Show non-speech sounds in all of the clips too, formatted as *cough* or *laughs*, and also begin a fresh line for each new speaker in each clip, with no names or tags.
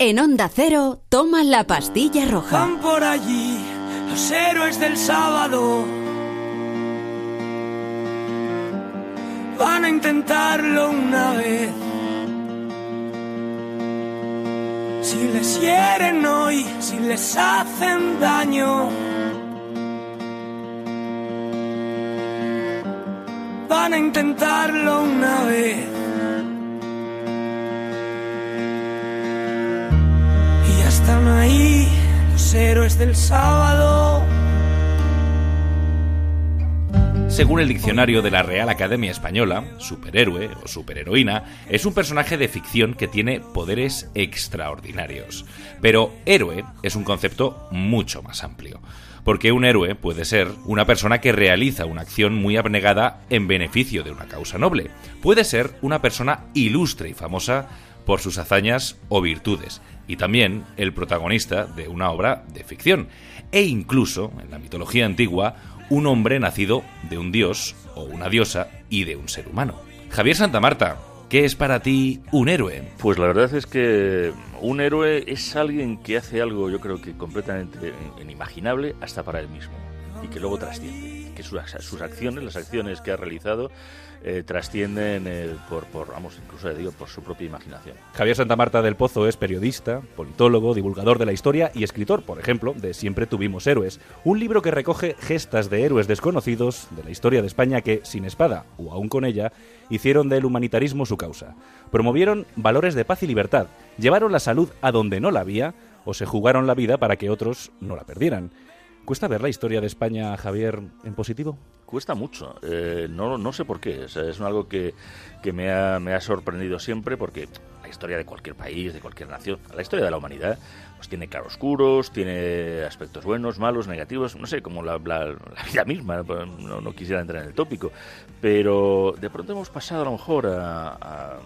En Onda Cero, toma la pastilla roja.
Van por allí los héroes del sábado. Van a intentarlo una vez. Si les hieren hoy, si les hacen daño. Van a intentarlo una vez. Los héroes del sábado.
Según el diccionario de la Real Academia Española, superhéroe o superheroína es un personaje de ficción que tiene poderes extraordinarios. Pero héroe es un concepto mucho más amplio. Porque un héroe puede ser una persona que realiza una acción muy abnegada en beneficio de una causa noble. Puede ser una persona ilustre y famosa por sus hazañas o virtudes, y también el protagonista de una obra de ficción, e incluso, en la mitología antigua, un hombre nacido de un dios o una diosa y de un ser humano. Javier Santa Marta, ¿qué es para ti un héroe?
Pues la verdad es que un héroe es alguien que hace algo, yo creo que completamente inimaginable hasta para él mismo y que luego trasciende, que sus, sus acciones, las acciones que ha realizado, eh, trascienden eh, por, por, vamos, incluso digo, por su propia imaginación.
Javier Santa Marta del Pozo es periodista, politólogo, divulgador de la historia y escritor, por ejemplo, de Siempre tuvimos héroes, un libro que recoge gestas de héroes desconocidos de la historia de España que, sin espada o aún con ella, hicieron del humanitarismo su causa. Promovieron valores de paz y libertad, llevaron la salud a donde no la había o se jugaron la vida para que otros no la perdieran. ¿Cuesta ver la historia de España, Javier, en positivo?
Cuesta mucho. Eh, no, no sé por qué. O sea, es algo que, que me, ha, me ha sorprendido siempre porque la historia de cualquier país, de cualquier nación, la historia de la humanidad, pues tiene claroscuros, tiene aspectos buenos, malos, negativos, no sé, como la, la, vida misma, no, no, quisiera entrar en el tópico, pero de pronto hemos pasado a lo mejor a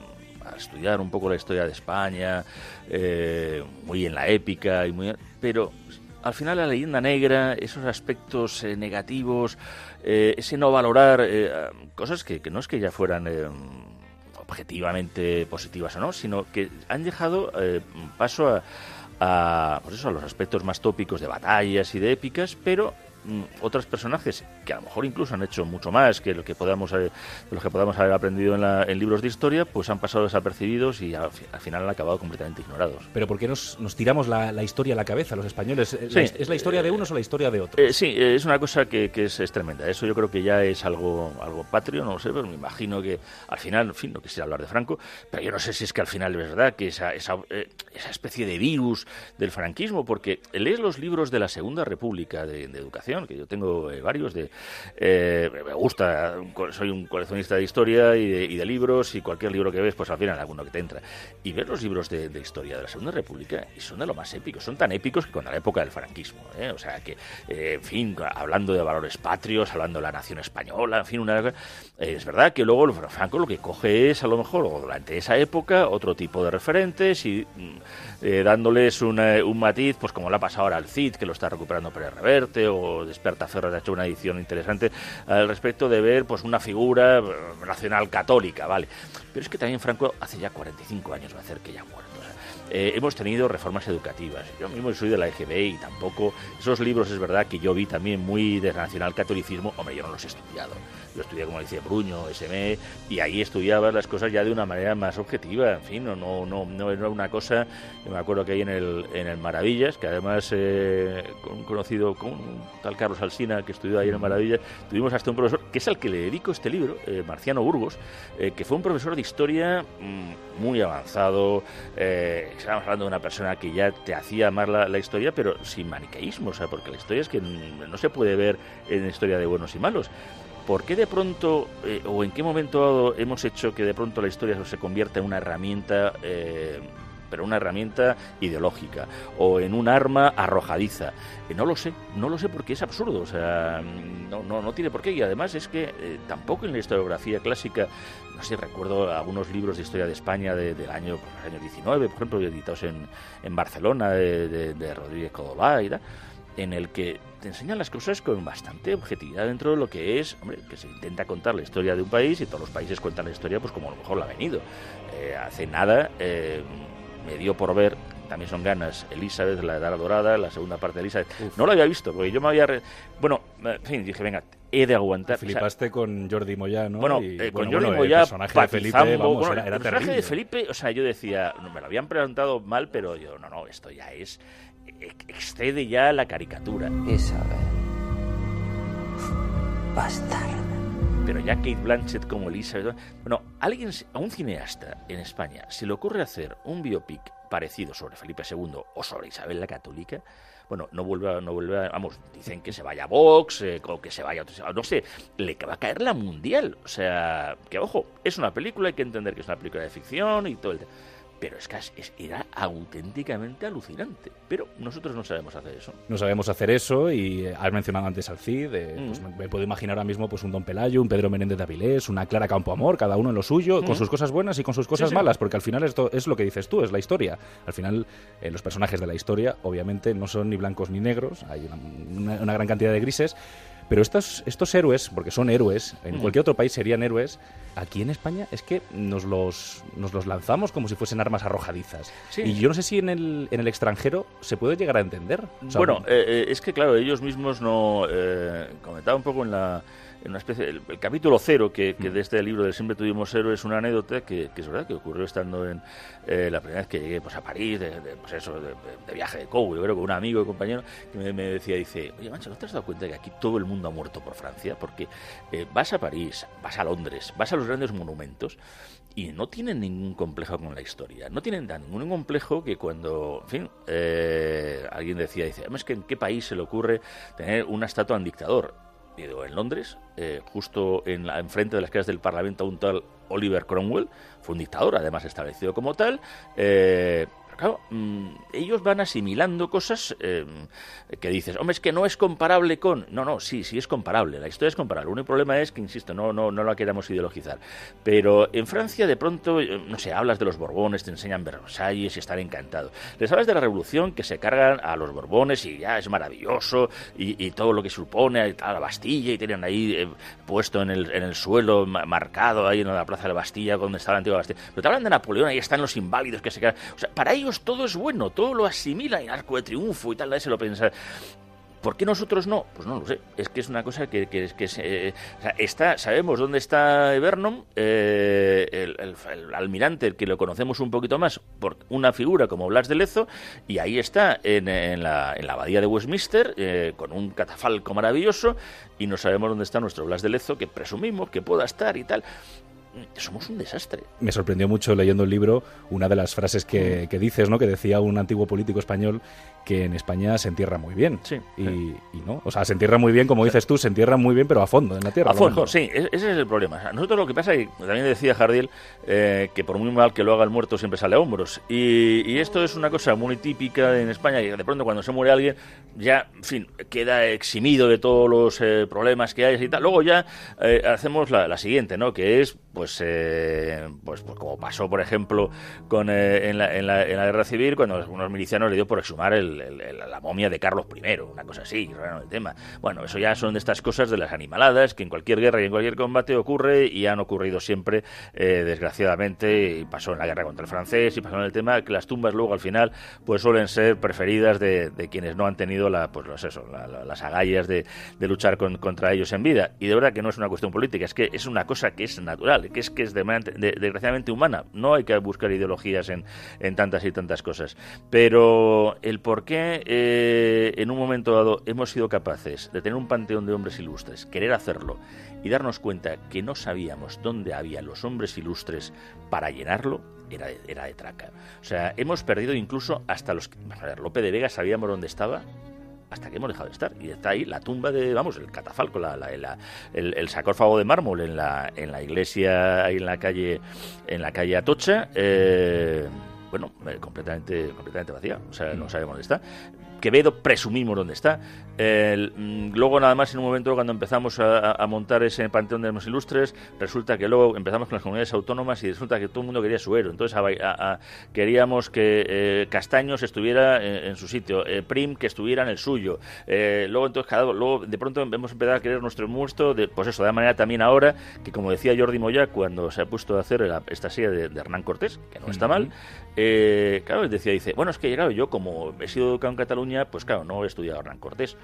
estudiar un poco la historia de España, eh, muy en la épica, y muy, pero al final la leyenda negra, esos aspectos eh, negativos, eh, ese no valorar eh, cosas que, no es que ya fueran eh, objetivamente positivas o no, sino que han dejado eh, paso a, a, pues eso, a los aspectos más tópicos de batallas y de épicas, pero otros personajes que a lo mejor incluso han hecho mucho más que lo que podamos haber, lo que podamos haber aprendido en, la, en, libros de historia, pues han pasado desapercibidos y al, al, final han acabado completamente ignorados.
Pero ¿por qué nos, nos tiramos la, la, historia a la cabeza los españoles? Sí. ¿Es, la, ¿Es, la, historia de unos o la historia de otros?
Eh, sí, es una cosa que, que es, es, tremenda. Eso yo creo que ya es algo, algo patrio, no lo sé, pero me imagino que al final, en fin, no quisiera hablar de Franco, pero yo no sé si es que al final es verdad que esa, esa, eh, esa especie de virus del franquismo, porque lees los libros de la Segunda República de, de Educación, que yo tengo eh, varios de... Eh, me gusta, soy un coleccionista de historia y de, y de, libros, y cualquier libro que ves, pues al final alguno que te entra. Y ves los libros de, de, historia de la Segunda República y son de lo más épicos, son tan épicos que con la época del franquismo. ¿eh? O sea que, eh, en fin, hablando de valores patrios, hablando de la nación española, en fin, una, eh, es verdad que luego Franco lo que coge es, a lo mejor, durante esa época, otro tipo de referentes y mm, dándoles una, un matiz, pues como le ha pasado ahora al CID, que lo está recuperando Pérez Reverte, o Desperta Ferro ha hecho una edición interesante al respecto de ver pues una figura eh, nacional católica, ¿vale? Pero es que también Franco hace ya 45 años va a hacer que ya muerto. O sea, eh, hemos tenido reformas educativas. Yo mismo soy de la EGB y tampoco esos libros es verdad que yo vi también muy de nacional catolicismo, hombre, yo no los he estudiado. Yo estudié, como decía Bruño, SME, y ahí estudiaba las cosas ya de una manera más objetiva, en fin, no, no, no, no era una cosa, yo me acuerdo que ahí en el, en el Maravillas, que además eh, con, conocido con un tal Carlos Alsina, que estudió ahí en el Maravillas, tuvimos hasta un profesor, que es al que le dedico este libro, eh, Marciano Burgos, eh, que fue un profesor de historia mmm, muy avanzado, eh, estábamos hablando de una persona que ya te hacía amar la, la, historia, pero sin maniqueísmo, o sea, porque la historia es que no se puede ver en historia de buenos y malos. ¿Por qué de pronto, eh, o en qué momento dado hemos hecho que de pronto la historia se convierta en una herramienta, eh, pero una herramienta ideológica, o en un arma arrojadiza? Eh, no lo sé, no lo sé porque es absurdo, o sea, no, no, no tiene por qué, y además es que tampoco en la historiografía clásica, no sé, recuerdo algunos libros de historia de España de, del año, pues, año 19, por ejemplo, editados en, en Barcelona, de, de, de Rodríguez Codobá y tal en el que te enseñan las cosas con bastante objetividad dentro de lo que es, hombre, que se intenta contar la historia de un país y todos los países cuentan la historia pues como a lo mejor la ha venido. Eh, hace nada eh, me dio por ver, también son ganas, Elizabeth, la Edad Dorada, la segunda parte de Elizabeth. No lo había visto, porque yo me había... Bueno, en fin, dije, venga, he de aguantar.
Flipaste con Jordi Moya, ¿no?
Bueno, eh, con Jordi Moya, el personaje de Felipe, vamos, era, era el personaje de Felipe, o sea, yo decía, me lo habían presentado mal, pero yo, no, no, esto ya es, excede ya la caricatura.
Isabel. Bastarda.
Pero ya Kate Blanchett como Elizabeth... Bueno, alguien, a un cineasta en España se le ocurre hacer un biopic parecido sobre Felipe II o sobre Isabel la Católica, bueno, no vuelve no vuelve vamos, dicen que se vaya a Vox, eh, o que se vaya a no sé, le va a caer la mundial. O sea, que ojo, es una película, hay que entender que es una película de ficción y todo el pero es que era auténticamente alucinante. Pero nosotros no sabemos hacer eso.
No sabemos hacer eso y eh, has mencionado antes al Cid, pues mm. me, puedo imaginar ahora mismo pues un Don Pelayo, un Pedro Menéndez de Avilés, una Clara Campoamor, cada uno en lo suyo, con mm. sus cosas buenas y con sus cosas malas, porque al final esto es lo que dices tú, es la historia. Al final eh, los personajes de la historia obviamente no son ni blancos ni negros, hay una gran cantidad de grises pero estos, estos héroes, porque son héroes, en mm. cualquier otro país serían héroes, aquí en España es que nos los, nos los lanzamos como si fuesen armas arrojadizas. Y yo no sé si en el, en el extranjero se puede llegar a entender.
bueno, eh, eh, es que claro, ellos mismos no... Eh, comentaba un poco en la en una especie el, capítulo cero que, que, mm. de este libro del siempre tuvimos héroes es una anécdota que, es verdad que ocurrió estando en eh, la primera vez que llegué pues a París de, pues eso de, viaje de Cobo yo creo con un amigo y compañero que me, decía dice oye mancha ¿no te has dado cuenta que aquí todo el mundo ha muerto por Francia? porque eh, vas a París vas a Londres vas a los grandes monumentos y no tienen ningún complejo con la historia. No tienen ningún complejo que cuando, en fin, eh, alguien decía, dice, es que en qué país se le ocurre tener una estatua en dictador en Londres, eh, justo en la, enfrente de las calles del Parlamento, un tal Oliver Cromwell, fue un dictador, además establecido como tal, eh, claro, mm, ellos van asimilando cosas eh, que dices, hombre, es que no es comparable con... No, no, sí, sí es comparable, la historia es comparable. El único problema es que, insisto, no, no, no la queramos ideologizar. Pero en Francia, de pronto, eh, no sé, hablas de los Borbones, te enseñan Versalles y están encantados. Les hablas de la revolución que se cargan a los Borbones y ya es maravilloso y, todo lo que supone a la Bastilla y tienen ahí eh, puesto en el, en el suelo, marcado ahí en la plaza de la Bastilla, donde está la antigua Bastilla. Pero te hablan de Napoleón, ahí están los inválidos que se quedan... O sea, para ellos todo es bueno, todo lo asimila en arco de triunfo y tal, se lo piensa. ¿Por qué nosotros no? Pues no lo sé. Es que es una cosa que, que, que está, sabemos dónde está Vernon, eh, el, almirante, el que lo conocemos un poquito más por una figura como Blas de Lezo, y ahí está en, la, en la, abadía de Westminster, eh, con un catafalco maravilloso, y no sabemos dónde está nuestro Blas de Lezo, que presumimos que pueda estar y tal somos un desastre.
Me sorprendió mucho leyendo el libro una de las frases que, que dices, ¿no? Que decía un antiguo político español que en España se entierra muy bien.
Sí.
Y, no, o sea, se entierra muy bien, como dices tú, se entierra muy bien, pero a fondo en la tierra.
A fondo, sí, ese es el problema. Nosotros lo que pasa, y también decía Jardiel, eh, que por muy mal que lo haga el muerto siempre sale a hombros. Y, esto es una cosa muy típica en España, y de pronto cuando se muere alguien, ya, en fin, queda eximido de todos los eh, problemas que hay y tal. Luego ya eh, hacemos la, siguiente, ¿no? Que es, pues, pues, pues, como pasó, por ejemplo, con en la, en, la, en, la, guerra civil, cuando unos milicianos le dio por exhumar el la momia de Carlos I, una cosa así, raro el tema. Bueno, eso ya son de estas cosas de las animaladas que en cualquier guerra y en cualquier combate ocurre y han ocurrido siempre, eh, desgraciadamente, y pasó en la guerra contra el francés y pasó en el tema que las tumbas luego al final pues suelen ser preferidas de, quienes no han tenido la, pues eso, las agallas de, luchar contra ellos en vida. Y de verdad que no es una cuestión política, es que es una cosa que es natural, que es que es desgraciadamente humana. No hay que buscar ideologías en, en tantas y tantas cosas. Pero el por qué eh, en un momento dado hemos sido capaces de tener un panteón de hombres ilustres, querer hacerlo y darnos cuenta que no sabíamos dónde había los hombres ilustres para llenarlo, era de, era de traca. O sea, hemos perdido incluso hasta los... Ver, Lope de Vega sabíamos dónde estaba, hasta que hemos dejado de estar. Y está ahí la tumba de, vamos, el catafalco, la, el, el, sarcófago de mármol en la, en la iglesia, ahí en la calle, en la calle Atocha. Eh, bueno, eh, completamente, completamente vacía, o sea, no sabemos dónde está. Quevedo presumimos dónde está. Mm, luego nada más en un momento cuando empezamos a, montar ese panteón de los ilustres, resulta que luego empezamos con las comunidades autónomas y resulta que todo el mundo quería su héroe. Entonces queríamos que eh, Castaños estuviera en, su sitio, eh, Prim que estuviera en el suyo. Eh, luego entonces cada, luego de pronto hemos empezado a querer nuestro muerto, de, pues eso, de manera también ahora que como decía Jordi Moya cuando se ha puesto a hacer esta serie de, Hernán Cortés, que no está mal, claro, decía, dice, bueno, es que llegado yo como he sido educado en Cataluña, pues claro, no he estudiado Hernán Cortés.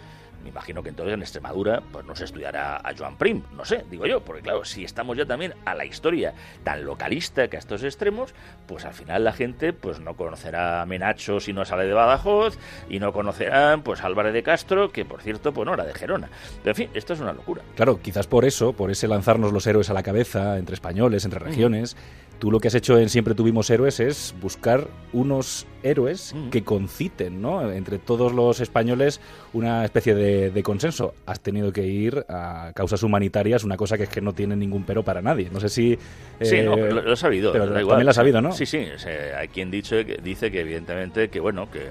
Me imagino que entonces en Extremadura pues no se estudiará a Joan Prim, no sé, digo yo, porque claro, si estamos ya también a la historia tan localista que a estos extremos, pues al final la gente pues no conocerá a Menacho si no sale de Badajoz y no conocerán pues Álvarez de Castro, que por cierto pues no era de Gerona. Pero en fin, esto es una locura.
Claro, quizás por eso, por ese lanzarnos los héroes a la cabeza entre españoles, entre regiones, Tú lo que has hecho en Siempre Tuvimos Héroes es buscar unos héroes que conciten, ¿no? Entre todos los españoles una especie de, consenso. Has tenido que ir a causas humanitarias, una cosa que es que no tiene ningún pero para nadie. No sé si...
sí, no, eh, lo, he sabido.
Pero también lo has sabido, ¿no?
Sí, sí. hay quien dicho, dice que evidentemente que, bueno, que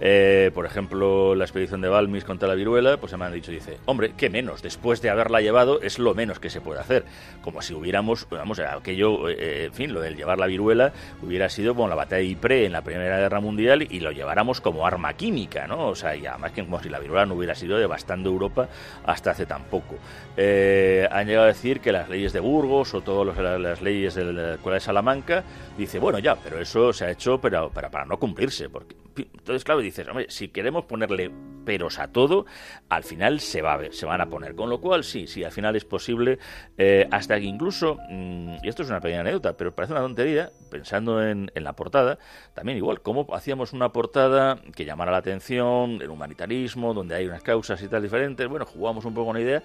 eh, por ejemplo, la expedición de Balmis contra la viruela, pues se me han dicho, dice, hombre, ¿qué menos? Después de haberla llevado es lo menos que se puede hacer. Como si hubiéramos, vamos, aquello, eh, en fin, lo del llevar la viruela hubiera sido como la batalla de Ypres en la Primera Guerra Mundial y lo lleváramos como arma química, ¿no? O sea, y además que como si la viruela no hubiera sido devastando Europa hasta hace tan poco. Eh, han llegado a decir que las leyes de Burgos o todas las leyes de la de Salamanca, dice, bueno, ya, pero eso se ha hecho pero, para, para no cumplirse, porque entonces, claro, dices, hombre, si queremos ponerle peros a todo, al final se, va a se van a poner. Con lo cual, sí, sí, al final es posible, eh, hasta que incluso, mm, y esto es una pequeña anécdota, pero parece una tontería, pensando en, la portada, también igual, cómo hacíamos una portada que llamara la atención, el humanitarismo, donde hay unas causas y tal diferentes, bueno, jugamos un poco con la idea,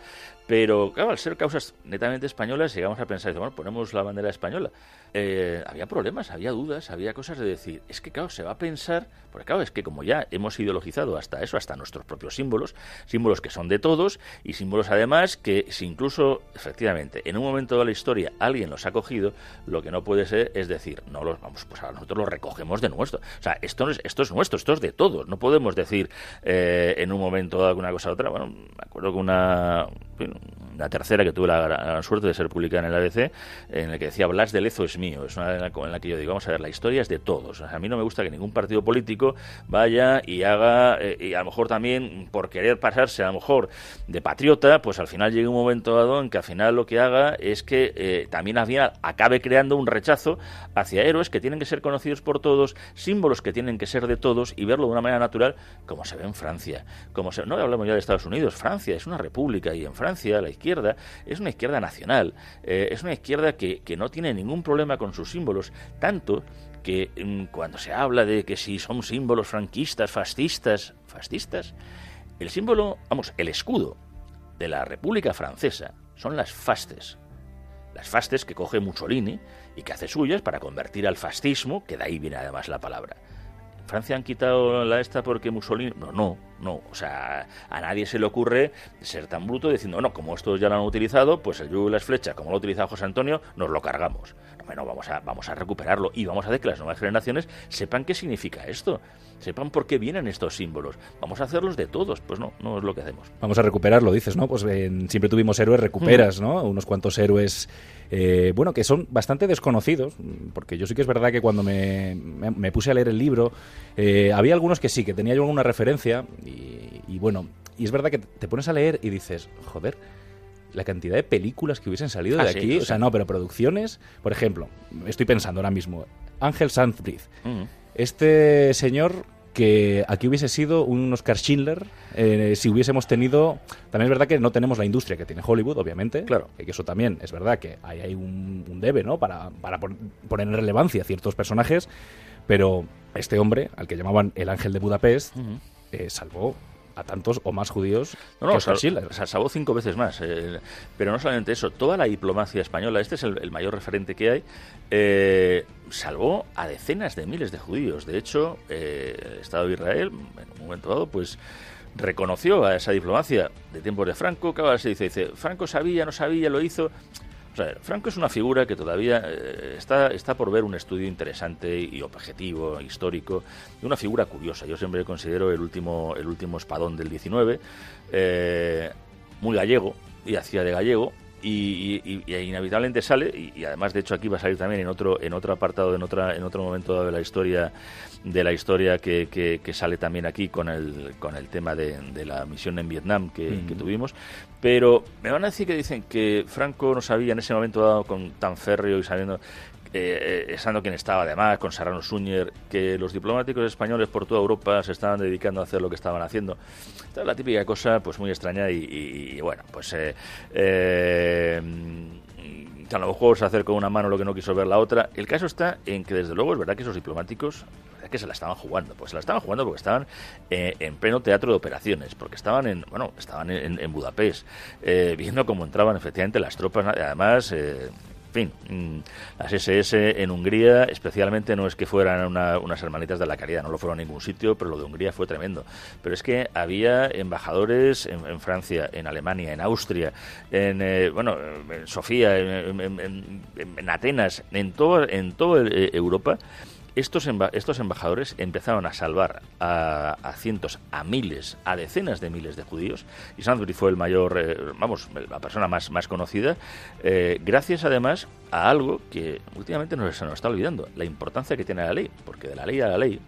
pero claro, al ser causas netamente españolas, llegamos a pensar, bueno, ponemos la bandera española. Eh, había problemas, había dudas, había cosas de decir, es que claro, se va a pensar, porque claro, es que como ya hemos ideologizado hasta eso, hasta nuestros propios símbolos, símbolos que son de todos y símbolos además que si incluso, efectivamente, en un momento de la historia alguien los ha cogido, lo que no puede ser es decir, no los vamos, pues a nosotros los recogemos de nuestro. O sea, esto, es, esto es nuestro, esto es de todos. No podemos decir eh, en un momento alguna cosa u otra. Bueno, me acuerdo que una la tercera que tuve la, suerte de ser publicada en el ABC, en el que decía Blas de Lezo es mío. Es una en la, que yo digo, vamos a ver, la historia es de todos. a mí no me gusta que ningún partido político vaya y haga, eh, y a lo mejor también por querer pasarse a lo mejor de patriota, pues al final llegue un momento dado en que al final lo que haga es que eh, también acabe creando un rechazo hacia héroes que tienen que ser conocidos por todos, símbolos que tienen que ser de todos y verlo de una manera natural como se ve en Francia. Como se, no hablamos ya de Estados Unidos, Francia es una república y en Francia la izquierda es una izquierda nacional, eh, es una izquierda que, no tiene ningún problema con sus símbolos, tanto que mm, cuando se habla de que si son símbolos franquistas, fascistas, fascistas, el símbolo, vamos, el escudo de la República Francesa son las fastes. Las fastes que coge Mussolini y que hace suyas para convertir al fascismo, que de ahí viene además la palabra. ¿En Francia han quitado la esta porque Mussolini... No, no, no, o sea, a nadie se le ocurre ser tan bruto diciendo, no, como estos ya lo han utilizado, pues el yugo y las flechas, como lo ha utilizado José Antonio, nos lo cargamos. Bueno, vamos a, vamos a recuperarlo y vamos a hacer que las nuevas generaciones sepan qué significa esto, sepan por qué vienen estos símbolos. Vamos a hacerlos de todos, pues no, no es lo que hacemos.
Vamos a recuperarlo, dices, ¿no? Pues siempre tuvimos héroes, recuperas. ¿no? Unos cuantos héroes, eh, bueno, que son bastante desconocidos, porque yo sí que es verdad que cuando me, puse a leer el libro, eh, había algunos que sí, que tenía yo alguna referencia y, y bueno, y es verdad que te pones a leer y dices, joder, la cantidad de películas que hubiesen salido de ah, aquí. o sea, no, pero producciones. Por ejemplo, estoy pensando ahora mismo, Ángel Sanzbrith. Mm. Este señor que aquí hubiese sido un Oscar Schindler eh, si hubiésemos tenido también es verdad que no tenemos la industria que tiene Hollywood obviamente
claro.
que eso también es verdad que hay, hay un, debe no para, para poner en relevancia ciertos personajes pero este hombre al que llamaban el ángel de Budapest eh, salvó a tantos o más judíos
no, no, salvó cinco veces más. Eh, pero no solamente eso, toda la diplomacia española, este es el, mayor referente que hay, eh, salvó a decenas de miles de judíos. De hecho, eh, el Estado de Israel, en un momento dado, pues reconoció a esa diplomacia de tiempos de Franco, que ahora se dice, dice, Franco sabía, no sabía, lo hizo. Franco es una figura que todavía eh, está, está por ver un estudio interesante y objetivo, histórico, de una figura curiosa. Yo siempre considero el último, el último espadón del 19, eh, muy gallego, y hacía de gallego, y, inevitablemente sale y, además de hecho aquí va a salir también en otro en otro apartado en otra en otro momento de la historia de la historia que, que, sale también aquí con el con el tema de, la misión en Vietnam que, tuvimos. Pero me van a decir que dicen que Franco no sabía en ese momento dado con tan férreo y sabiendo eh, eh, estando quien estaba además, con Serrano Suñer, que los diplomáticos españoles por toda Europa se estaban dedicando a hacer lo que estaban haciendo. Esta es la típica cosa pues muy extraña y, bueno, pues eh, eh, a lo mejor se hacer con una mano lo que no quiso ver la otra. El caso está en que desde luego es verdad que esos diplomáticos que se la estaban jugando, pues se la estaban jugando porque estaban en pleno teatro de operaciones, porque estaban en, bueno, estaban en, Budapest, viendo cómo entraban efectivamente las tropas, además en fin, mm, las SS en Hungría, especialmente no es que fueran unas hermanitas de la caridad, no lo fueron en ningún sitio, pero lo de Hungría fue tremendo. Pero es que había embajadores en, Francia, en Alemania, en Austria, en, eh, bueno, en Sofía, en, Atenas, en todo, en toda eh, Europa estos, estos embajadores empezaron a salvar a, cientos, a miles, a decenas de miles de judíos, y Sandbury fue el mayor, eh, vamos, la persona más, más conocida, eh, gracias además a algo que últimamente nos, se nos está olvidando, la importancia que tiene la ley, porque de la ley a la ley,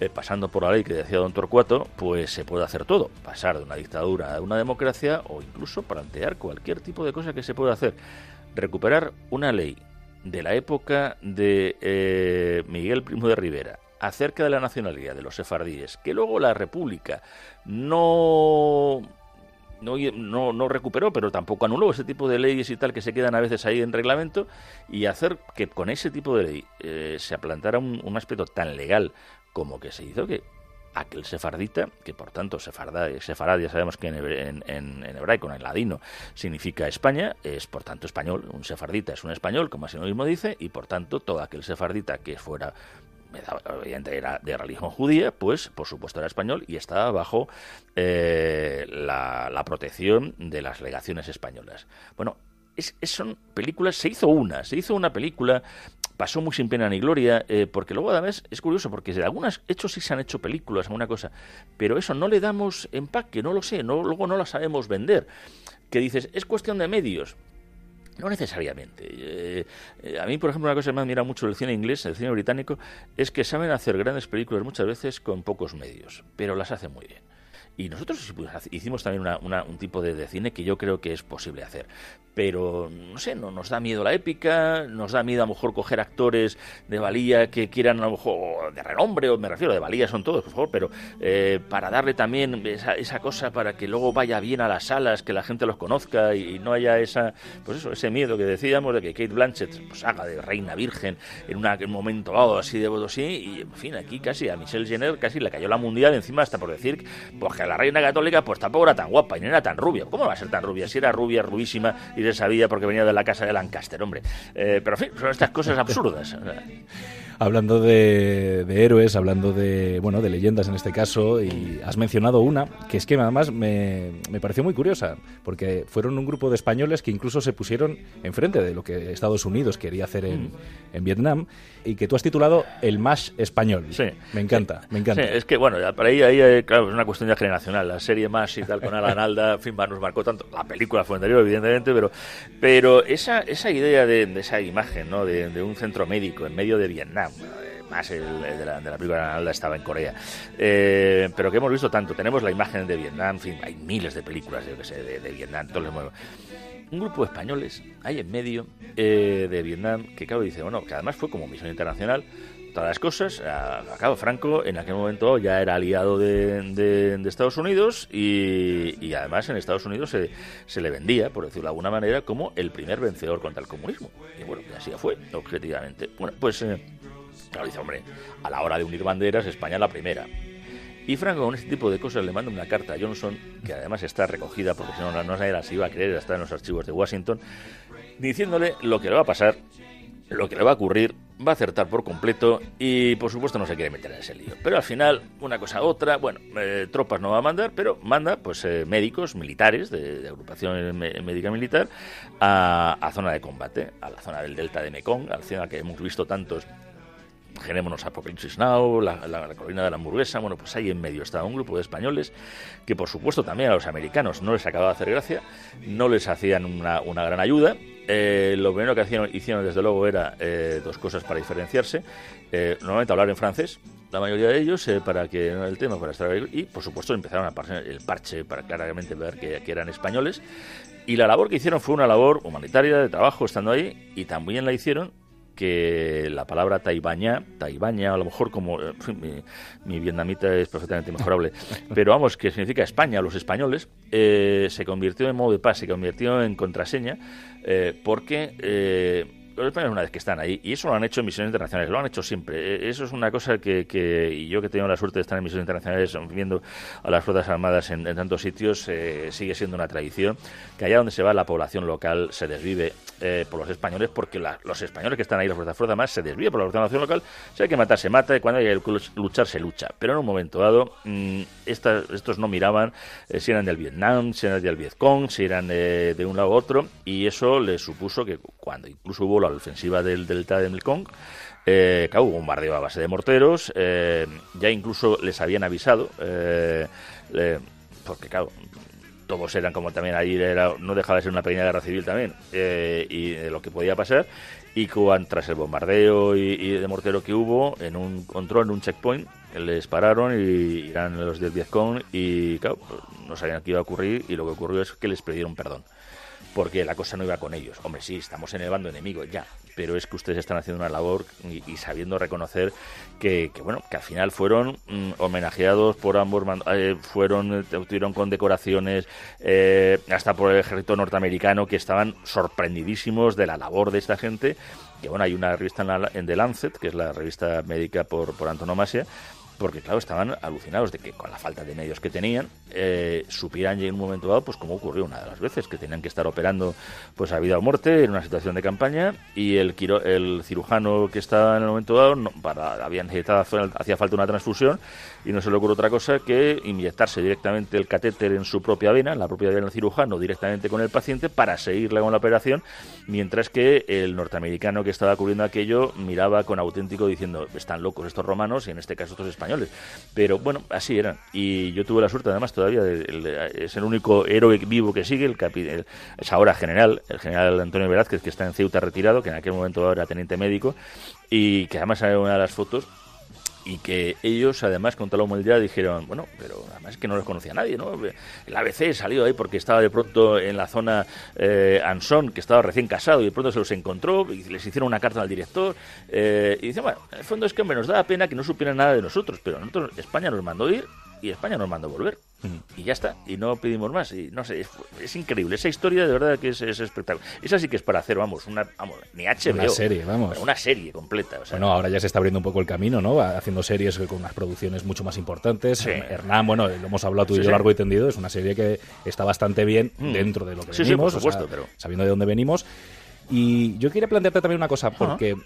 eh, pasando por la ley que decía don Torcuato, pues se puede hacer todo, pasar de una dictadura a una democracia o incluso plantear cualquier tipo de cosa que se pueda hacer. Recuperar una ley de la época de eh, Miguel Primo de Rivera acerca de la nacionalidad de los sefardíes, que luego la República no no, no, recuperó, pero tampoco anuló ese tipo de leyes y tal que se quedan a veces ahí en reglamento, y hacer que con ese tipo de ley eh, se aplantara un, un, aspecto tan legal como que se hizo que aquel sefardita, que por tanto sefardá, sefarad ya sabemos que en, en, hebraico, en el ladino, significa España, es por tanto español, un sefardita es un español, como así mismo dice, y por tanto todo aquel sefardita que fuera era de religión judía, pues por supuesto era español y estaba bajo eh, la, la, protección de las legaciones españolas. Bueno, es, son películas, se hizo una, se hizo una película pasó muy sin pena ni gloria, eh, porque luego además es curioso, porque de algunos hechos sí se han hecho películas, alguna cosa, pero eso no le damos empaque, no lo sé, no, luego no la sabemos vender. Que dices, es cuestión de medios. No necesariamente. Eh, eh, a mí, por ejemplo, una cosa que me admira mucho del cine inglés, el cine británico, es que saben hacer grandes películas muchas veces con pocos medios, pero las hacen muy bien. Y nosotros hicimos también un tipo de, cine que yo creo que es posible hacer. Pero no sé, no nos da miedo la épica, nos da miedo a lo mejor coger actores de valía que quieran a lo mejor de renombre, o me refiero, de valía son todos, por favor, pero eh, para darle también esa, esa, cosa para que luego vaya bien a las salas, que la gente los conozca y, no haya esa, pues eso, ese miedo que decíamos de que Kate Blanchett pues, haga de reina virgen en, un momento dado así de sí y en fin, aquí casi a Michelle Jenner casi le cayó la mundial encima hasta por decir pues que la reina católica pues tampoco era tan guapa y no era tan rubia. ¿Cómo va a ser tan rubia? Si era rubia, rubísima se sabía porque venía de la casa de Lancaster, hombre. Eh, pero en fin, son estas cosas absurdas.
hablando de, héroes, hablando de bueno de leyendas en este caso, y has mencionado una que es que además me, me pareció muy curiosa, porque fueron un grupo de españoles que incluso se pusieron enfrente de lo que Estados Unidos quería hacer en, mm. en Vietnam, y que tú has titulado El más español.
Sí.
Me encanta, me encanta.
es que bueno, para ahí, ahí claro, es una cuestión ya generacional. La serie más y tal con Alan Alda, en fin, nos marcó tanto. La película fue anterior, evidentemente, pero, pero esa, esa idea de, de esa imagen, ¿no? De, de un centro médico en medio de Vietnam más el, de, la, de, la, película Alda estaba en Corea. Eh, pero que hemos visto tanto. Tenemos la imagen de Vietnam, en fin, hay miles de películas, yo que sé, de, Vietnam, todo Un grupo de españoles ahí en medio eh, de Vietnam que, claro, dice, bueno, que además fue como misión internacional, todas las cosas. A, Franco en aquel momento ya era aliado de, de, Estados Unidos y, además en Estados Unidos se, se, le vendía, por decirlo de alguna manera, como el primer vencedor contra el comunismo. Y bueno, así fue, objetivamente. Bueno, pues eh, Claro, dice, hombre, a la hora de unir banderas, España la primera. Y Franco con este tipo de cosas le manda una carta a Johnson, que además está recogida, porque si no, no la se iba a creer, está en los archivos de Washington, diciéndole lo que le va a pasar, lo que le va a ocurrir, va a acertar por completo y por supuesto no se quiere meter en ese lío. Pero al final, una cosa a otra, bueno, eh, tropas no va a mandar, pero manda pues eh, médicos, militares, de, agrupación médica militar, a, a, zona de combate, a la zona del delta de Mekong, al zona que hemos visto tantos generémonos Apocalipsis Now, la, la, colina de la hamburguesa, bueno, pues ahí en medio estaba un grupo de españoles que por supuesto también a los americanos no les acababa de hacer gracia, no les hacían una, una gran ayuda. Eh, lo primero que hicieron, hicieron desde luego era eh, dos cosas para diferenciarse. Eh, normalmente hablar en francés, la mayoría de ellos, para que el tema, para estar y por supuesto empezaron a pasar el parche para claramente ver que, que eran españoles. Y la labor que hicieron fue una labor humanitaria de trabajo estando ahí y también la hicieron que la palabra taibaña, taibaña, a lo mejor como *laughs* mi, vietnamita es perfectamente mejorable, *laughs* pero vamos, que significa España, los españoles, eh, se convirtió en modo de paz, se convirtió en contraseña, eh, porque eh, una vez que están ahí, y eso lo han hecho en misiones internacionales, lo han hecho siempre. E, eso es una cosa que, que y yo que tengo la suerte de estar en misiones internacionales, viendo a las Fuerzas Armadas en, tantos sitios, eh, sigue siendo una tradición, que allá donde se va la población local se desvive eh, por los españoles, porque los españoles que están ahí, las Fuerzas Fuerzas más, se desvive por la población local, si hay que matar, se mata, y cuando hay que luchar, se lucha. Pero en un momento dado, mm, estos no miraban eh, si eran del Vietnam, si eran del Vietcong, si eran de un lado u otro, y eso les supuso que cuando incluso hubo la ofensiva del delta de Mekong. Eh, hubo un bombardeo a base de morteros, eh, ya incluso les habían avisado, eh, porque claro, todos eran como también allí, era, no dejaba de ser una pequeña guerra civil también, eh, y de lo que podía pasar, y cuando, tras el bombardeo y, de mortero que hubo, en un control, en un checkpoint, les pararon y eran los del Vietcong y claro, no sabían qué iba a ocurrir y lo que ocurrió es que les pidieron perdón porque la cosa no iba con ellos. Hombre, sí, estamos en el bando enemigo, ya, pero es que ustedes están haciendo una labor y, sabiendo reconocer que, bueno, que al final fueron mm, homenajeados por ambos, eh, fueron, eh, tuvieron condecoraciones eh, hasta por el ejército norteamericano que estaban sorprendidísimos de la labor de esta gente. Que bueno, hay una revista en, en The Lancet, que es la revista médica por, por antonomasia, porque claro, estaban alucinados de que con la falta de medios que tenían, eh, supieran en un momento dado, pues como ocurrió una de las veces, que tenían que estar operando pues a vida o muerte en una situación de campaña y el, el cirujano que estaba en el momento dado, no, para, había necesitado, hacía falta una transfusión y no se le ocurre otra cosa que inyectarse directamente el catéter en su propia vena, en la propia vena del cirujano, directamente con el paciente para seguirle con la operación, mientras que el norteamericano que estaba cubriendo aquello miraba con auténtico diciendo, están locos estos romanos y en este caso estos españoles pero bueno, así eran. Y yo tuve la suerte, además, todavía, de, es el único héroe vivo que sigue, el, es ahora general, el general Antonio Velázquez, que está en Ceuta retirado, que en aquel momento era teniente médico, y que además en una de las fotos y que ellos además con toda la humildad dijeron, bueno, pero además es que no les conocía nadie, ¿no? El ABC salió ahí porque estaba de pronto en la zona eh, Anson, que estaba recién casado y de pronto se los encontró y les hicieron una carta al director eh, y dice, bueno, en el fondo es que hombre, nos da pena que no supieran nada de nosotros, pero nosotros, España nos mandó ir y España nos mandó volver. Y ya está, y no pedimos más. Y no sé, es, increíble. Esa historia de verdad que es, espectacular. Esa sí que es para hacer, vamos, una, vamos, ni HBO.
Una serie, vamos.
Una serie completa.
bueno, ahora ya se está abriendo un poco el camino, ¿no? Haciendo series con unas producciones mucho más importantes. Hernán, bueno, lo hemos hablado tú y yo largo y tendido, es una serie que está bastante bien mm. dentro de lo que venimos.
supuesto, pero...
Sabiendo de dónde venimos. Y yo quería plantearte también una cosa, porque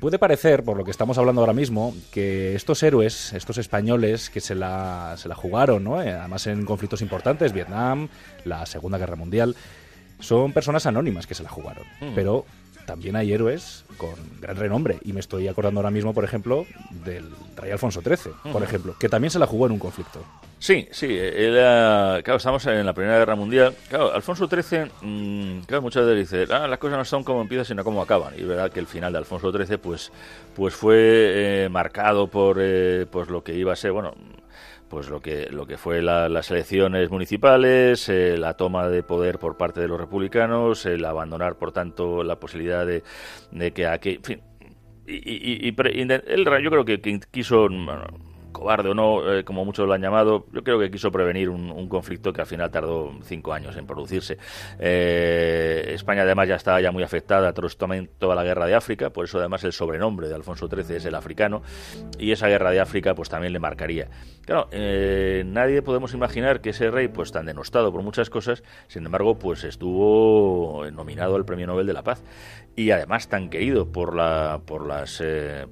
puede parecer, por lo que estamos hablando ahora mismo, que estos héroes, estos españoles que se la, se la jugaron, ¿no? Eh, además en conflictos importantes, Vietnam, la Segunda Guerra Mundial, son personas anónimas que se la jugaron. Mm. Pero también hay héroes con gran renombre. Y me estoy acordando ahora mismo, por ejemplo, del rey Alfonso XIII, por ejemplo, que también se la jugó en un conflicto.
Sí, sí, era, claro, estamos en la Primera Guerra Mundial. Claro, Alfonso XIII, mmm, claro, muchas veces dice, ah, las cosas no son como empiezan, sino como acaban. Y verdad que el final de Alfonso XIII, pues, pues fue eh, marcado por eh, pues lo que iba a ser, bueno, pues lo que lo que fue las elecciones municipales, eh, la toma de poder por parte de los republicanos, el abandonar, por tanto, la posibilidad de, de que aquí, en fin, y, y, y, él yo creo que, quiso cobarde o no, eh, como muchos lo han llamado, yo creo que quiso prevenir un, conflicto que al final tardó cinco años en producirse. Eh, España además ya estaba ya muy afectada tras toda la guerra de África, por eso además el sobrenombre de Alfonso XIII es el africano, y esa guerra de África pues también le marcaría. Claro, eh, nadie podemos imaginar que ese rey, pues tan denostado por muchas cosas, sin embargo, pues estuvo nominado al Premio Nobel de la Paz y además tan querido por la por las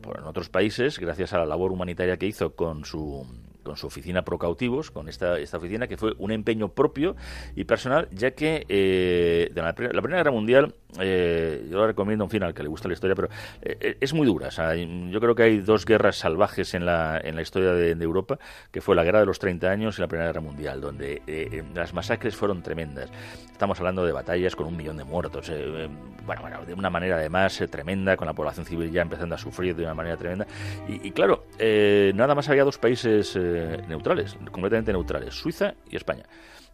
por en otros países gracias a la labor humanitaria que hizo con su con su oficina pro cautivos, con esta, esta oficina, que fue un empeño propio y personal, ya que eh, de la, Primera Guerra Mundial, eh, yo lo recomiendo, en fin, al que le gusta la historia, pero eh, es muy dura. yo creo que hay dos guerras salvajes en la, en la historia de, Europa, que fue la Guerra de los 30 años y la Primera Guerra Mundial, donde las masacres fueron tremendas. Estamos hablando de batallas con un millón de muertos, bueno, bueno, de una manera además tremenda, con la población civil ya empezando a sufrir de una manera tremenda. Y, y claro, nada más había dos países neutrales, completamente neutrales, Suiza y España.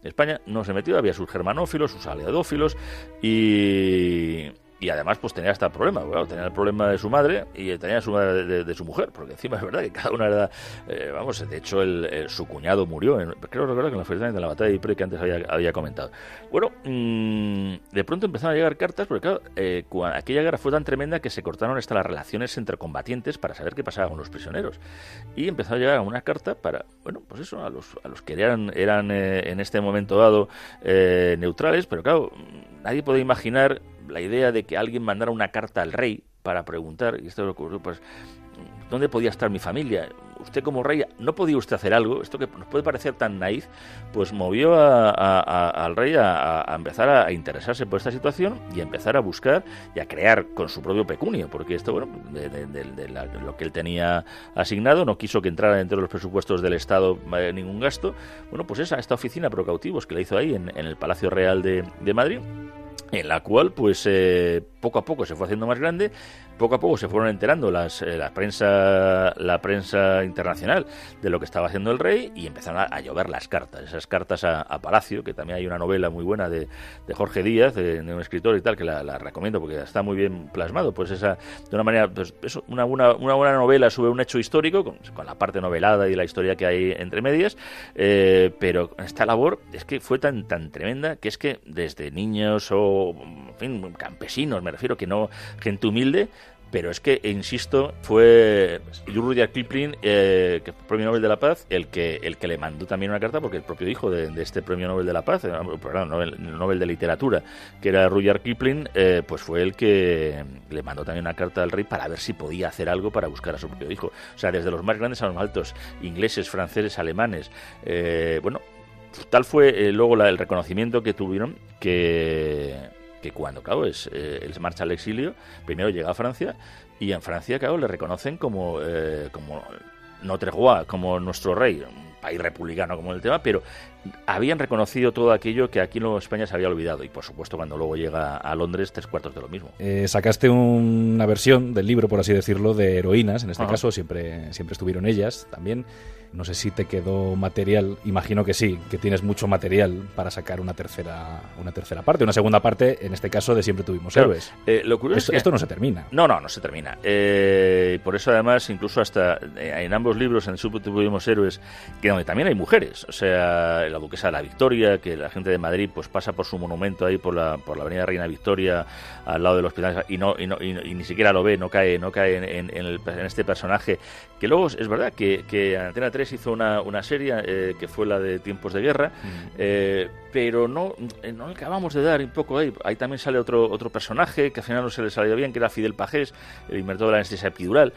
España no se metió, había sus germanófilos, sus aliadófilos y y además pues tenía hasta el problema, bueno, tenía el problema de su madre y tenía su de, su mujer, porque encima es verdad que cada una era, eh, vamos, de hecho su cuñado murió, en, creo recordar que en la feria de la batalla de Ypres que antes había, había comentado. Bueno, mm, de pronto empezaron a llegar cartas, porque claro, eh, aquella guerra fue tan tremenda que se cortaron hasta las relaciones entre combatientes para saber qué pasaba con los prisioneros. Y empezó a llegar una carta para, bueno, pues eso, a los, que eran, eran eh, en este momento dado neutrales, pero claro, nadie puede imaginar la idea de que alguien mandara una carta al rey para preguntar, y esto lo ocurrió, pues, ¿dónde podía estar mi familia? Usted como rey, ¿no podía usted hacer algo? Esto que nos puede parecer tan naif, pues movió al rey a, empezar a, interesarse por esta situación y a empezar a buscar y a crear con su propio pecunio, porque esto, bueno, de, lo que él tenía asignado, no quiso que entrara dentro de los presupuestos del Estado eh, ningún gasto. Bueno, pues esa, esta oficina pro cautivos que la hizo ahí en el Palacio Real de Madrid en la cual pues eh, poco a poco se fue haciendo más grande poco a poco se fueron enterando las, eh, la prensa la prensa internacional de lo que estaba haciendo el rey y empezaron a, llover las cartas esas cartas a, Palacio que también hay una novela muy buena de, de Jorge Díaz de, un escritor y tal que la, recomiendo porque está muy bien plasmado pues esa de una manera pues eso, una, una, una buena novela sobre un hecho histórico con, la parte novelada y la historia que hay entre medias eh, pero esta labor es que fue tan tan tremenda que es que desde niños o campesinos me refiero que no gente humilde pero es que, insisto, fue Rudyard Kipling, eh, que premio Nobel de la Paz, el que, el que le mandó también una carta, porque el propio hijo de, este premio Nobel de la Paz, eh, Nobel, Nobel de Literatura, que era Rudyard Kipling, eh, pues fue el que le mandó también una carta al rey para ver si podía hacer algo para buscar a su propio hijo. O sea, desde los más grandes a los más altos, ingleses, franceses, alemanes. bueno, tal fue luego el reconocimiento que tuvieron que que cuando, claro, es, eh, él marcha al exilio, primero llega a Francia y en Francia, claro, le reconocen como, eh, como Notre Roi, como nuestro rey, un país republicano como el tema, pero habían reconocido todo aquello que aquí en España se había olvidado y por supuesto cuando luego llega a Londres tres cuartos de lo mismo.
Eh, sacaste una versión del libro, por así decirlo, de heroínas, en este caso siempre, siempre estuvieron ellas también. No sé si te quedó material, imagino que sí, que tienes mucho material para sacar una tercera, una tercera parte, una segunda parte, en este caso de Siempre tuvimos héroes.
Eh, lo curioso
esto,
es que...
esto, no se termina.
No, no, no se termina. Eh, por eso además, incluso hasta en ambos libros, en Siempre tuvimos héroes, que donde también hay mujeres, o sea, la duquesa de la Victoria, que la gente de Madrid pues pasa por su monumento ahí por la, por la avenida Reina Victoria, al lado del hospital, y no, y, no, y, ni siquiera lo ve, no cae, no cae en, en, este personaje, que luego es verdad que, que Antena 3 hizo una, una serie eh, que fue la de Tiempos de Guerra, eh, pero no, eh, no acabamos de dar un poco ahí. Ahí también sale otro, otro personaje que al final no se le salió bien, que era Fidel Pajés, el inventor de la anestesia epidural,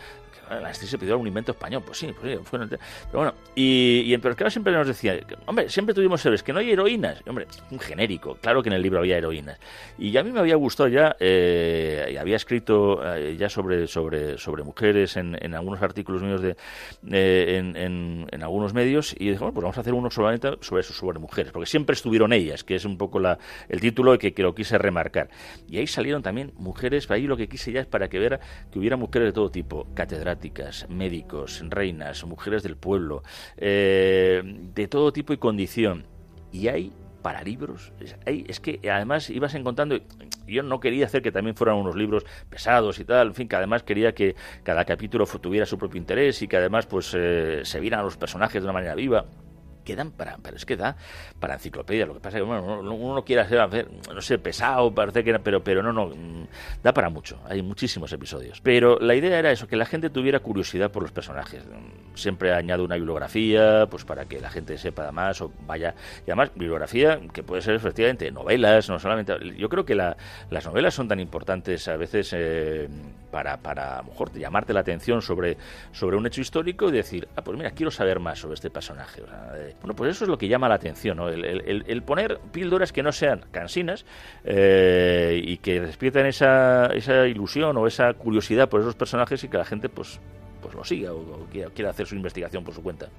la anestesia pidió un invento español. Pues sí, pues sí fue pero bueno, y, y en claro siempre nos decía, hombre, siempre tuvimos seres que no hay heroínas. hombre, un genérico, claro que en el libro había heroínas. Y a mí me había gustado ya, eh, había escrito eh, ya sobre, sobre, sobre mujeres en, en algunos artículos míos de, en, en, algunos medios, y dije, bueno, pues vamos a hacer uno solamente sobre eso, sobre mujeres, porque siempre estuvieron ellas, que es un poco la, el título que, que lo quise remarcar. Y ahí salieron también mujeres, ahí lo que quise ya es para que viera que hubiera mujeres de todo tipo, catedráticas médicos, reinas, mujeres del pueblo, eh, de todo tipo y condición. Y hay para libros. Es, que además ibas encontrando, yo no quería hacer que también fueran unos libros pesados y tal, en fin, que además quería que cada capítulo tuviera su propio interés y que además pues eh, se vieran a los personajes de una manera viva quedan para, pero es que da para enciclopedia. Lo que pasa es que bueno, uno no quiere hacer, no sé, pesado, parece que, pero, pero no, no, mm, da para mucho. Hay muchísimos episodios. Pero la idea era eso, que la gente tuviera curiosidad por los personajes. Siempre añado una bibliografía, pues para que la gente sepa más o vaya. Y además, bibliografía que puede ser efectivamente novelas, no solamente. Yo creo que la, las novelas son tan importantes a veces eh, para, para, mejor, llamarte la atención sobre, sobre un hecho histórico y decir, ah, pues mira, quiero saber más sobre este personaje. O sea, bueno, pues eso es lo que llama la atención, ¿no? el, poner píldoras que no sean cansinas eh, y que despierten esa, esa ilusión o esa curiosidad por esos personajes y que la gente pues pues lo siga o, quiera, hacer su investigación por su cuenta.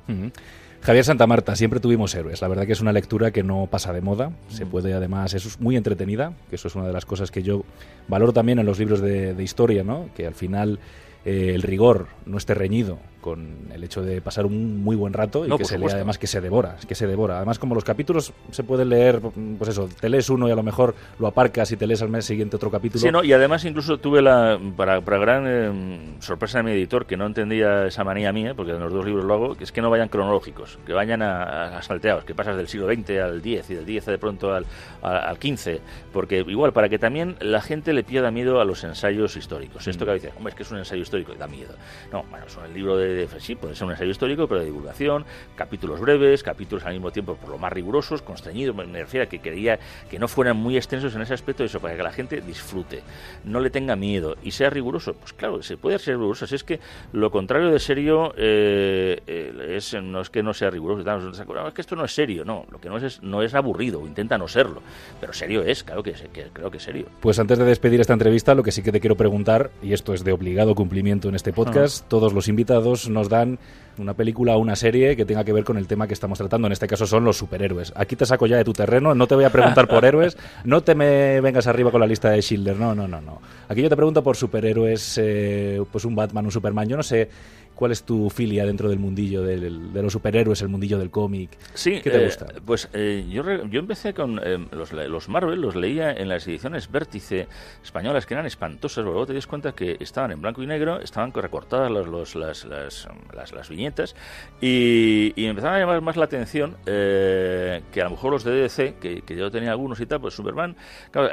Javier Santa Marta, siempre tuvimos héroes. La verdad que es una lectura que no pasa de moda. Se puede, además, es muy entretenida, que eso es una de las cosas que yo valoro también en los libros de, de historia, ¿no? Que al final eh, el rigor no esté reñido con el hecho de pasar un muy buen rato y que se lea además que se devora, que se devora. Además, como los capítulos se pueden leer, pues eso, te lees uno y a lo mejor lo aparcas y te lees al mes siguiente otro capítulo.
Sí, no, y además incluso tuve la, para, para gran eh, sorpresa de mi editor, que no entendía esa manía mía, porque en los dos libros lo hago, que es que no vayan cronológicos, que vayan a, salteados, que pasas del siglo XX al X y del X de pronto al, al, XV, porque igual, para que también la gente le pierda miedo a los ensayos históricos. Esto que dice, hombre, es que es un ensayo histórico y da miedo. No, bueno, son el libro de, sí, puede ser un ensayo histórico, pero de divulgación, capítulos breves, capítulos al mismo tiempo por lo más rigurosos, constreñidos, me refiero a que quería que no fueran muy extensos en ese aspecto, eso, para que la gente disfrute, no le tenga miedo y sea riguroso. Pues claro, se puede ser riguroso, si es que lo contrario de serio eh, eh, es, no es que no sea riguroso, es que esto no es serio, no, lo que no es, no es aburrido, intenta no serlo, pero serio es, claro que, que creo que es serio.
Pues antes de despedir esta entrevista, lo que sí que te quiero preguntar, y esto es de obligado cumplimiento en este podcast, todos los invitados nos dan una película o una serie que tenga que ver con el tema que estamos tratando. En este caso son los superhéroes. Aquí te saco ya de tu terreno, no te voy a preguntar por *laughs* héroes, no te me vengas arriba con la lista de Schindler, no, no, no, no. Aquí yo te pregunto por superhéroes, eh, pues un Batman, un Superman, yo no sé ¿Cuál es tu filia dentro del mundillo de los superhéroes, el mundillo del cómic?
Sí,
¿qué te
eh,
gusta?
Pues eh, yo, yo empecé con eh, los, Marvel, los leía en las ediciones Vértice españolas, que eran espantosas, luego te das cuenta que estaban en blanco y negro, estaban recortadas los, las, las, las, viñetas, y, y empezaban a llamar más la atención que a lo mejor los de DC, que, que yo tenía algunos y tal, pues Superman, claro,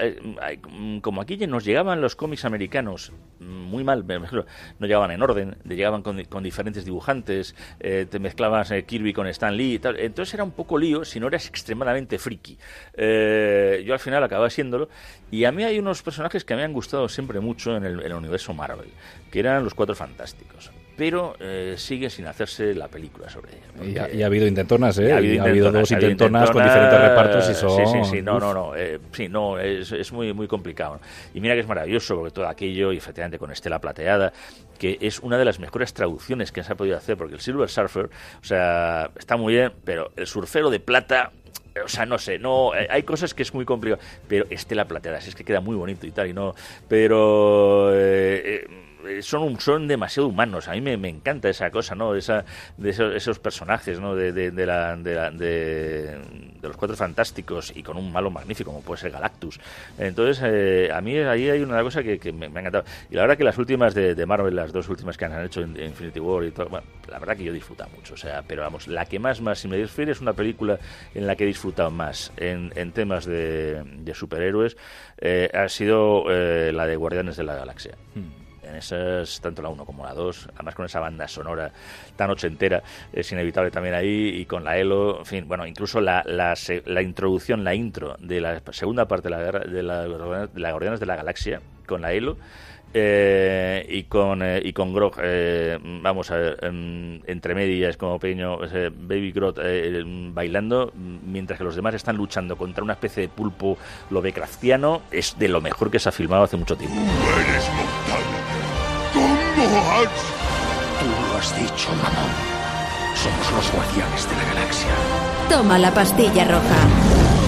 como aquí nos llegaban los cómics americanos muy mal, no llegaban en orden, llegaban con con diferentes dibujantes, eh, te mezclabas eh, Kirby con Stan Lee y tal. Entonces era un poco lío si no eras extremadamente friki. Eh, yo al final acababa siéndolo. Y a mí hay unos personajes que me han gustado siempre mucho en el, en el universo Marvel, que eran los Cuatro Fantásticos pero eh, sigue sin hacerse la película sobre
ella. Y ha, habido intentonas, ¿eh? Ha habido, ha habido dos intentonas, con diferentes repartos y son...
Sí, sí, sí, no, no, no, eh, sí, no, es, es, muy, muy complicado. Y mira que es maravilloso, porque todo aquello, y efectivamente con Estela Plateada, que es una de las mejores traducciones que se ha podido hacer, porque el Silver Surfer, o sea, está muy bien, pero el surfero de plata o sea, no sé, no eh, hay cosas que es muy complicado, pero Estela Plateada, es que queda muy bonito y tal, y no, pero eh, eh, son, son demasiado humanos. A mí me, encanta esa cosa, ¿no? Esa, de esos, personajes, ¿no? De, de, la, de, los cuatro fantásticos y con un malo magnífico como puede ser Galactus. Entonces, eh, a mí ahí hay una cosa que, me, ha encantado. Y la verdad que las últimas de, Marvel, las dos últimas que han hecho en, Infinity War y todo, la verdad que yo he disfrutado mucho. O sea, pero vamos, la que más, más, si me refiere, es una película en la que he disfrutado más en, temas de, superhéroes, eh, ha sido la de Guardianes de la Galaxia. Hmm en esas, tanto la 1 como la 2, además con esa banda sonora tan ochentera, es inevitable también ahí, y con la ELO, en fin, bueno, incluso la, la, la introducción, la intro de la segunda parte de la, de la, de la Galaxia, con la ELO, eh, y con eh, y con Grog eh, vamos a ver em, entre medias como pequeño Baby Grog bailando mientras que los demás están luchando contra una especie de pulpo lovecraftiano es de lo mejor que se ha filmado hace mucho tiempo
tú lo has dicho mamón. Somos los guardianes de la galaxia.
Toma la pastilla roja